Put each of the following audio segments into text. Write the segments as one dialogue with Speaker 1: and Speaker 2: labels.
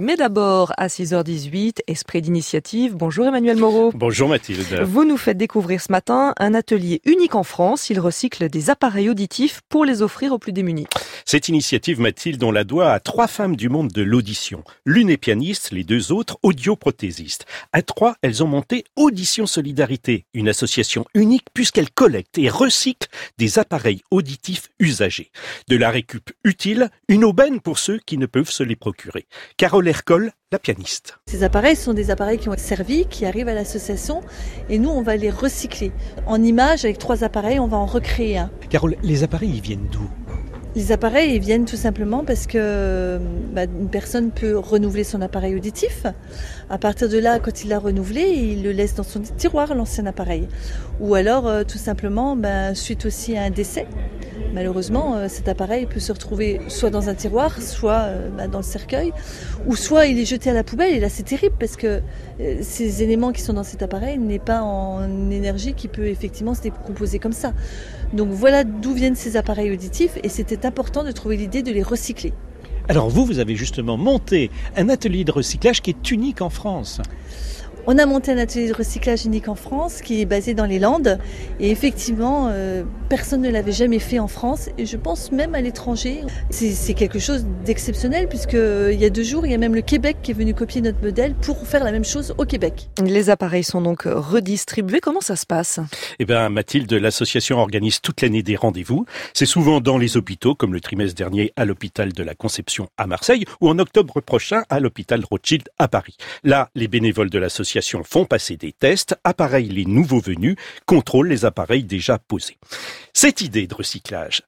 Speaker 1: Mais d'abord, à 6h18, Esprit d'initiative. Bonjour Emmanuel Moreau.
Speaker 2: Bonjour Mathilde.
Speaker 1: Vous nous faites découvrir ce matin un atelier unique en France. Il recycle des appareils auditifs pour les offrir aux plus démunis.
Speaker 2: Cette initiative, Mathilde, on la doit à trois femmes du monde de l'audition. L'une est pianiste, les deux autres audioprothésistes. À trois, elles ont monté Audition Solidarité, une association unique puisqu'elle collecte et recycle des appareils auditifs usagés. De la récup utile, une aubaine pour ceux qui ne peuvent se les procurer. Carole Ercole, la pianiste.
Speaker 3: Ces appareils sont des appareils qui ont servi, qui arrivent à l'association, et nous, on va les recycler. En images, avec trois appareils, on va en recréer un.
Speaker 2: Carole, les appareils, ils viennent d'où?
Speaker 3: Les appareils ils viennent tout simplement parce que bah, une personne peut renouveler son appareil auditif. À partir de là, quand il l'a renouvelé, il le laisse dans son tiroir, l'ancien appareil. Ou alors, euh, tout simplement, bah, suite aussi à un décès, malheureusement, euh, cet appareil peut se retrouver soit dans un tiroir, soit euh, bah, dans le cercueil, ou soit il est jeté à la poubelle. Et là, c'est terrible parce que ces éléments qui sont dans cet appareil n'est pas en énergie qui peut effectivement se décomposer comme ça. Donc voilà d'où viennent ces appareils auditifs et c'était important de trouver l'idée de les recycler.
Speaker 2: Alors vous, vous avez justement monté un atelier de recyclage qui est unique en France.
Speaker 3: On a monté un atelier de recyclage unique en France qui est basé dans les Landes. Et effectivement, euh, personne ne l'avait jamais fait en France et je pense même à l'étranger. C'est quelque chose d'exceptionnel puisque euh, il y a deux jours, il y a même le Québec qui est venu copier notre modèle pour faire la même chose au Québec.
Speaker 1: Les appareils sont donc redistribués. Comment ça se passe?
Speaker 2: Eh bien, Mathilde, l'association organise toute l'année des rendez-vous. C'est souvent dans les hôpitaux, comme le trimestre dernier à l'hôpital de la Conception à Marseille ou en octobre prochain à l'hôpital Rothschild à Paris. Là, les bénévoles de l'association font passer des tests, appareillent les nouveaux venus, contrôlent les appareils déjà posés. Cette idée de recyclage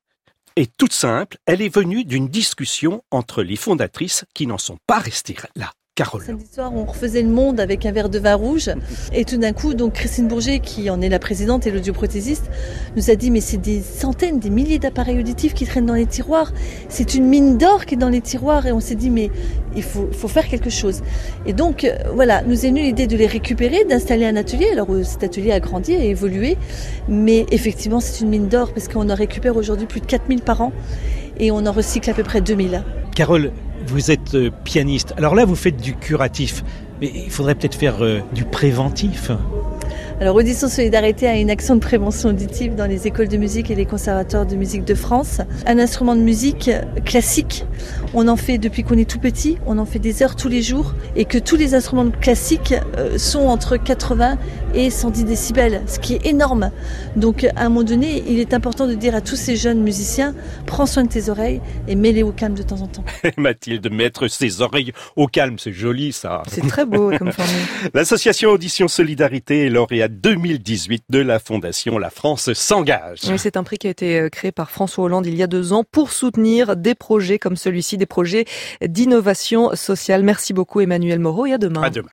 Speaker 2: est toute simple, elle est venue d'une discussion entre les fondatrices qui n'en sont pas restées là. Carole.
Speaker 3: Samedi soir, on refaisait le monde avec un verre de vin rouge. Et tout d'un coup, donc Christine Bourget, qui en est la présidente et l'audioprothésiste, nous a dit Mais c'est des centaines, des milliers d'appareils auditifs qui traînent dans les tiroirs. C'est une mine d'or qui est dans les tiroirs. Et on s'est dit Mais il faut, faut, faire quelque chose. Et donc, euh, voilà, nous est venue l'idée de les récupérer, d'installer un atelier. Alors, euh, cet atelier a grandi, a évolué. Mais effectivement, c'est une mine d'or parce qu'on en récupère aujourd'hui plus de 4000 par an et on en recycle à peu près 2000.
Speaker 2: Carole, vous êtes euh, pianiste. Alors là, vous faites du curatif, mais il faudrait peut-être faire euh, du préventif.
Speaker 3: Alors Audition Solidarité a une action de prévention auditive dans les écoles de musique et les conservatoires de musique de France. Un instrument de musique classique, on en fait depuis qu'on est tout petit, on en fait des heures tous les jours et que tous les instruments classiques euh, sont entre 80 et 110 décibels, ce qui est énorme. Donc à un moment donné, il est important de dire à tous ces jeunes musiciens, prends soin de tes oreilles et mets-les au calme de temps en temps.
Speaker 2: Mathilde, mettre ses oreilles au calme, c'est joli ça.
Speaker 1: C'est très beau comme formule.
Speaker 2: L'association Audition Solidarité est lauréate 2018 de la Fondation La France s'engage.
Speaker 1: Oui, c'est un prix qui a été euh, créé par François Hollande il y a deux ans pour soutenir des projets comme celui-ci, des projets d'innovation sociale. Merci beaucoup Emmanuel Moreau et à demain.
Speaker 2: À demain.